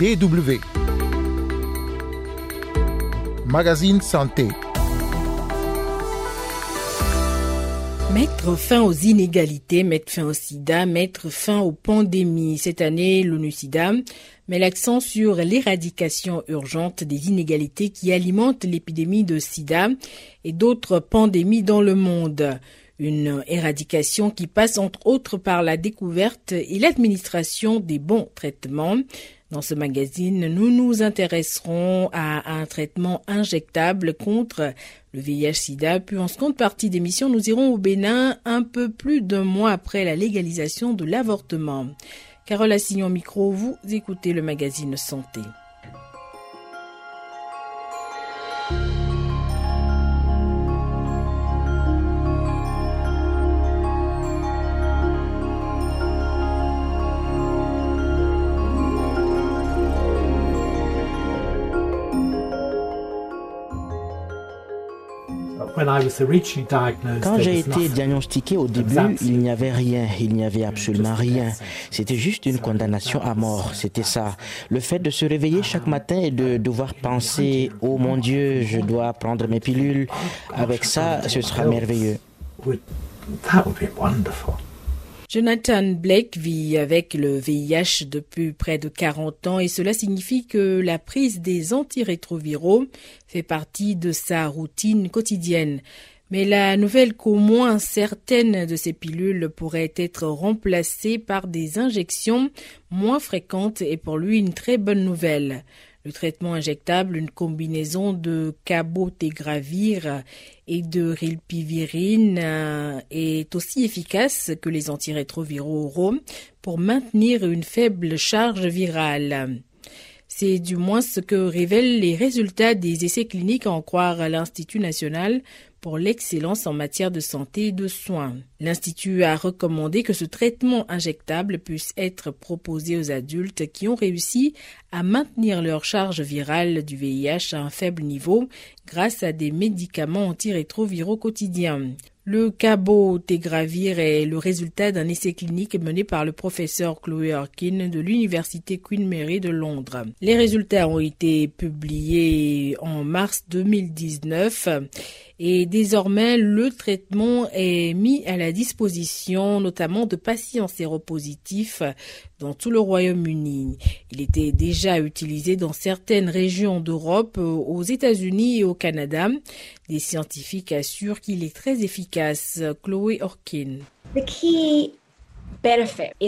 DW. Magazine Santé. Mettre fin aux inégalités, mettre fin au sida, mettre fin aux pandémies. Cette année, l'ONU-SIDA met l'accent sur l'éradication urgente des inégalités qui alimentent l'épidémie de sida et d'autres pandémies dans le monde. Une éradication qui passe entre autres par la découverte et l'administration des bons traitements. Dans ce magazine, nous nous intéresserons à un traitement injectable contre le VIH-Sida. Puis en seconde partie d'émission, nous irons au Bénin un peu plus d'un mois après la légalisation de l'avortement. Carole Assignon micro, vous écoutez le magazine Santé. Quand j'ai été diagnostiqué au début, il n'y avait rien, il n'y avait absolument rien. C'était juste une condamnation à mort, c'était ça. Le fait de se réveiller chaque matin et de devoir penser, oh mon Dieu, je dois prendre mes pilules, avec ça, ce sera merveilleux. Jonathan Blake vit avec le VIH depuis près de 40 ans et cela signifie que la prise des antirétroviraux fait partie de sa routine quotidienne. Mais la nouvelle qu'au moins certaines de ces pilules pourraient être remplacées par des injections moins fréquentes est pour lui une très bonne nouvelle. Traitement injectable, une combinaison de cabotegravir et de rilpivirine, euh, est aussi efficace que les antirétroviraux oraux pour maintenir une faible charge virale. C'est du moins ce que révèlent les résultats des essais cliniques en croire l'Institut national pour l'excellence en matière de santé et de soins. L'Institut a recommandé que ce traitement injectable puisse être proposé aux adultes qui ont réussi à maintenir leur charge virale du VIH à un faible niveau grâce à des médicaments antirétroviraux quotidiens. Le cabotegravir est le résultat d'un essai clinique mené par le professeur Chloé Harkin de l'Université Queen Mary de Londres. Les résultats ont été publiés en mars 2019 et désormais le traitement est mis à la disposition notamment de patients séropositifs dans tout le Royaume-Uni. Il était déjà utilisé dans certaines régions d'Europe, aux États-Unis et au Canada. Des scientifiques assurent qu'il est très efficace. Chloé Orkin.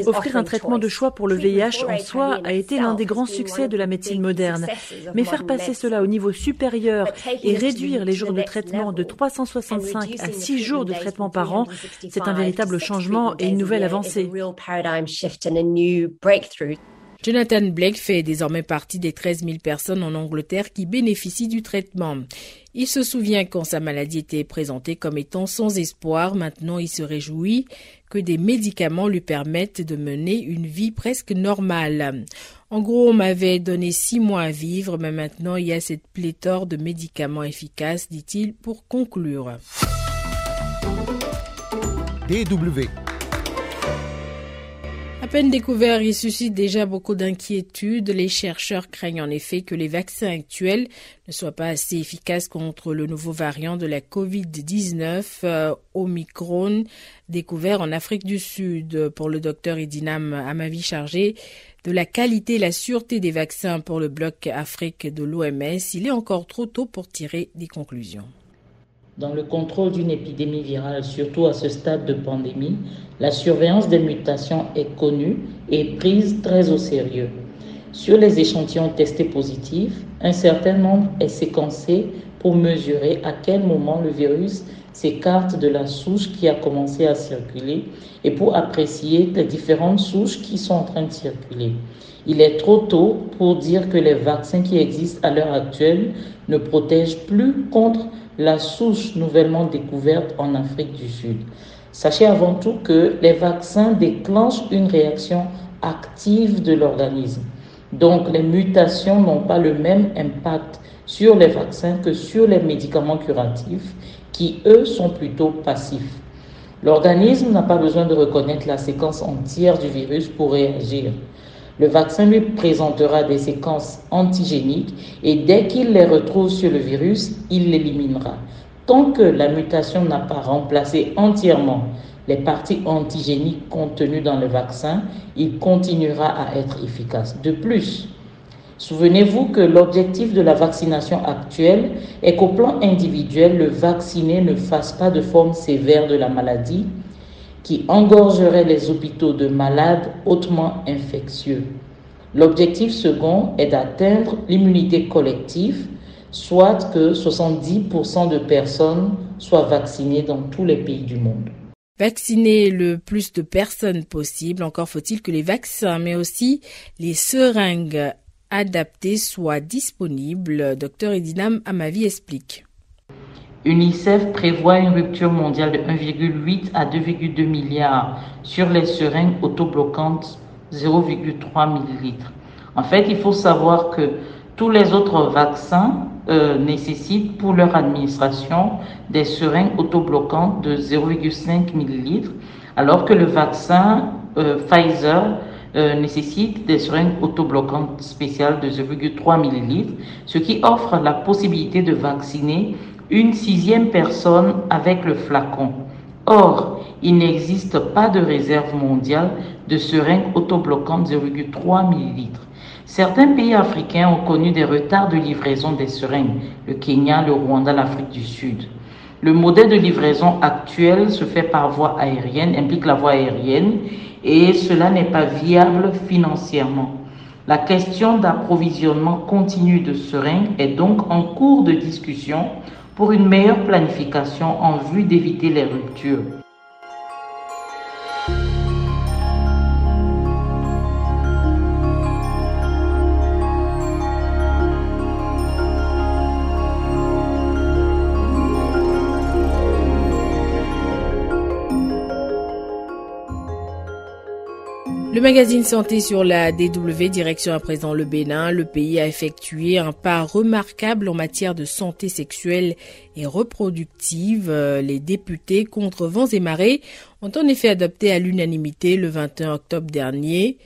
Offrir un traitement de choix pour le VIH en soi a été l'un des grands succès de la médecine moderne. Mais faire passer cela au niveau supérieur et réduire les jours de traitement de 365 à 6 jours de traitement par an, c'est un véritable changement et une nouvelle avancée. Jonathan Blake fait désormais partie des 13 000 personnes en Angleterre qui bénéficient du traitement. Il se souvient quand sa maladie était présentée comme étant sans espoir. Maintenant, il se réjouit que des médicaments lui permettent de mener une vie presque normale. En gros, on m'avait donné six mois à vivre, mais maintenant il y a cette pléthore de médicaments efficaces, dit-il pour conclure. DW peine découvert, il suscite déjà beaucoup d'inquiétudes. Les chercheurs craignent en effet que les vaccins actuels ne soient pas assez efficaces contre le nouveau variant de la Covid-19, euh, Omicron, découvert en Afrique du Sud. Pour le docteur Idinam Amavi chargé de la qualité et la sûreté des vaccins pour le bloc Afrique de l'OMS, il est encore trop tôt pour tirer des conclusions. Dans le contrôle d'une épidémie virale, surtout à ce stade de pandémie, la surveillance des mutations est connue et prise très au sérieux. Sur les échantillons testés positifs, un certain nombre est séquencé pour mesurer à quel moment le virus s'écarte de la souche qui a commencé à circuler et pour apprécier les différentes souches qui sont en train de circuler. Il est trop tôt pour dire que les vaccins qui existent à l'heure actuelle ne protègent plus contre la souche nouvellement découverte en Afrique du Sud. Sachez avant tout que les vaccins déclenchent une réaction active de l'organisme. Donc les mutations n'ont pas le même impact sur les vaccins que sur les médicaments curatifs qui, eux, sont plutôt passifs. L'organisme n'a pas besoin de reconnaître la séquence entière du virus pour réagir. Le vaccin lui présentera des séquences antigéniques et dès qu'il les retrouve sur le virus, il l'éliminera. Tant que la mutation n'a pas remplacé entièrement les parties antigéniques contenues dans le vaccin, il continuera à être efficace. De plus, souvenez-vous que l'objectif de la vaccination actuelle est qu'au plan individuel, le vacciné ne fasse pas de forme sévère de la maladie qui engorgerait les hôpitaux de malades hautement infectieux. L'objectif second est d'atteindre l'immunité collective, soit que 70% de personnes soient vaccinées dans tous les pays du monde. Vacciner le plus de personnes possible, encore faut-il que les vaccins, mais aussi les seringues adaptées soient disponibles. Docteur Edinam Amavi explique. UNICEF prévoit une rupture mondiale de 1,8 à 2,2 milliards sur les seringues autobloquantes 0,3 millilitres. En fait, il faut savoir que tous les autres vaccins euh, nécessitent pour leur administration des seringues autobloquantes de 0,5 millilitres, alors que le vaccin euh, Pfizer euh, nécessite des seringues autobloquantes spéciales de 0,3 millilitres, ce qui offre la possibilité de vacciner une sixième personne avec le flacon. Or, il n'existe pas de réserve mondiale de seringues autobloquantes 0,3 ml. Certains pays africains ont connu des retards de livraison des seringues, le Kenya, le Rwanda, l'Afrique du Sud. Le modèle de livraison actuel se fait par voie aérienne, implique la voie aérienne, et cela n'est pas viable financièrement. La question d'approvisionnement continu de seringues est donc en cours de discussion pour une meilleure planification en vue d'éviter les ruptures. Magazine Santé sur la DW, direction à présent le Bénin, le pays a effectué un pas remarquable en matière de santé sexuelle et reproductive. Les députés contre vents et marées ont en effet adopté à l'unanimité le 21 octobre dernier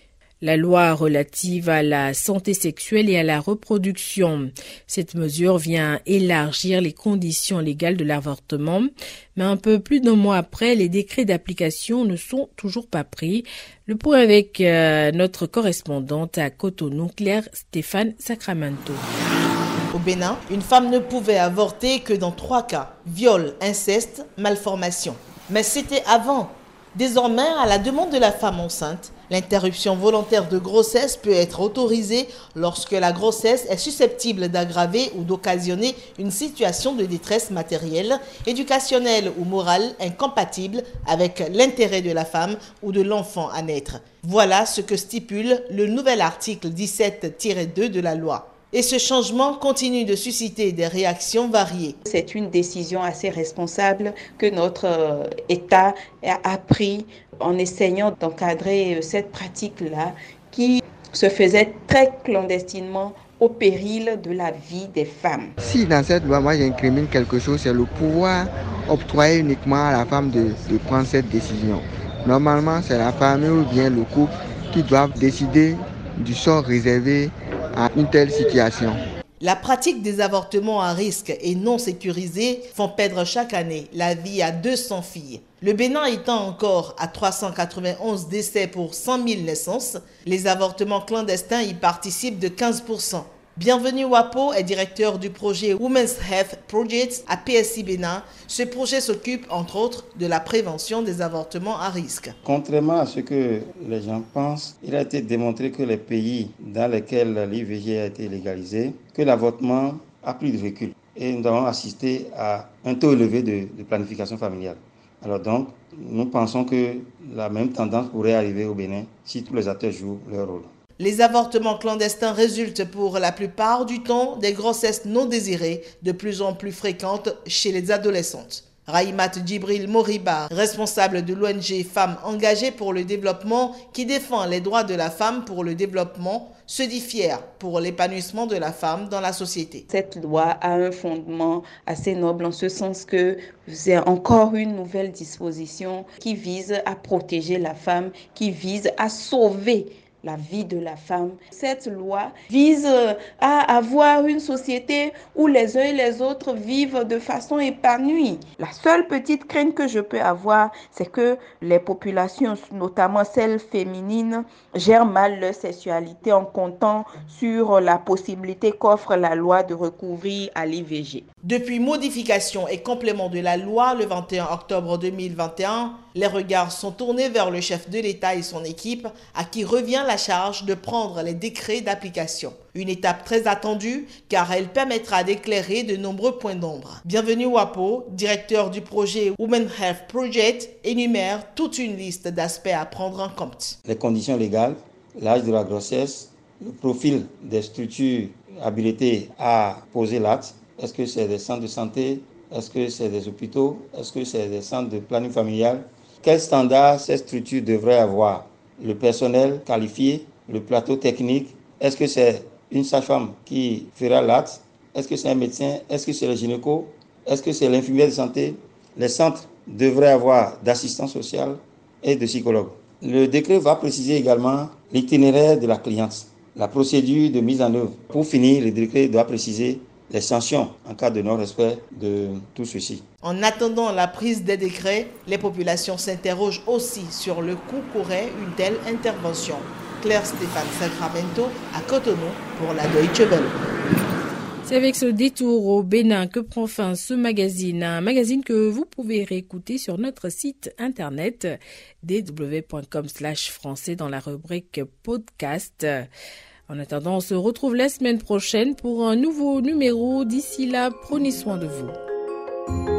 la loi relative à la santé sexuelle et à la reproduction. Cette mesure vient élargir les conditions légales de l'avortement, mais un peu plus d'un mois après, les décrets d'application ne sont toujours pas pris. Le point avec euh, notre correspondante à Cotonou, Claire Stéphane Sacramento. Au Bénin, une femme ne pouvait avorter que dans trois cas viol, inceste, malformation. Mais c'était avant. Désormais, à la demande de la femme enceinte, L'interruption volontaire de grossesse peut être autorisée lorsque la grossesse est susceptible d'aggraver ou d'occasionner une situation de détresse matérielle, éducationnelle ou morale incompatible avec l'intérêt de la femme ou de l'enfant à naître. Voilà ce que stipule le nouvel article 17-2 de la loi. Et ce changement continue de susciter des réactions variées. C'est une décision assez responsable que notre euh, État a pris en essayant d'encadrer euh, cette pratique-là qui se faisait très clandestinement au péril de la vie des femmes. Si dans cette loi, moi j'incrimine quelque chose, c'est le pouvoir octroyé uniquement à la femme de, de prendre cette décision. Normalement, c'est la famille ou bien le couple qui doivent décider du sort réservé à une telle situation. La pratique des avortements à risque et non sécurisés font perdre chaque année la vie à 200 filles. Le Bénin étant encore à 391 décès pour 100 000 naissances, les avortements clandestins y participent de 15% Bienvenue Wapo est directeur du projet Women's Health Projects à PSI Bénin. Ce projet s'occupe entre autres de la prévention des avortements à risque. Contrairement à ce que les gens pensent, il a été démontré que les pays dans lesquels l'IVG a été légalisé, que l'avortement a pris de recul. Et nous avons assisté à un taux élevé de planification familiale. Alors donc, nous pensons que la même tendance pourrait arriver au Bénin si tous les acteurs jouent leur rôle. Les avortements clandestins résultent pour la plupart du temps des grossesses non désirées, de plus en plus fréquentes chez les adolescentes. Raïmat Djibril Moriba, responsable de l'ONG Femmes engagées pour le développement qui défend les droits de la femme pour le développement, se dit fier pour l'épanouissement de la femme dans la société. Cette loi a un fondement assez noble en ce sens que c'est encore une nouvelle disposition qui vise à protéger la femme, qui vise à sauver la vie de la femme. Cette loi vise à avoir une société où les uns et les autres vivent de façon épanouie. La seule petite crainte que je peux avoir, c'est que les populations, notamment celles féminines, gèrent mal leur sexualité en comptant sur la possibilité qu'offre la loi de recouvrir à l'IVG. Depuis modification et complément de la loi le 21 octobre 2021, les regards sont tournés vers le chef de l'État et son équipe, à qui revient la charge de prendre les décrets d'application. Une étape très attendue car elle permettra d'éclairer de nombreux points d'ombre. Bienvenue Wapo, directeur du projet Women Health Project, énumère toute une liste d'aspects à prendre en compte. Les conditions légales, l'âge de la grossesse, le profil des structures habilitées à poser l'acte, est-ce que c'est des centres de santé? Est-ce que c'est des hôpitaux? Est-ce que c'est des centres de planning familial? Quels standards ces structures devraient avoir? Le personnel qualifié, le plateau technique Est-ce que c'est une sage-femme qui fera l'acte Est-ce que c'est un médecin? Est-ce que c'est le gynéco? Est-ce que c'est l'infirmière de santé? Les centres devraient avoir d'assistants sociaux et de psychologues. Le décret va préciser également l'itinéraire de la cliente, la procédure de mise en œuvre. Pour finir, le décret doit préciser les sanctions en cas de non-respect de tout ceci. En attendant la prise des décrets, les populations s'interrogent aussi sur le coût qu'aurait une telle intervention. Claire Stéphane Sacramento à Cotonou pour la Deutsche Welle. C'est avec ce détour au Bénin que prend fin ce magazine, un magazine que vous pouvez réécouter sur notre site internet dw.com/français dans la rubrique podcast. En attendant, on se retrouve la semaine prochaine pour un nouveau numéro. D'ici là, prenez soin de vous.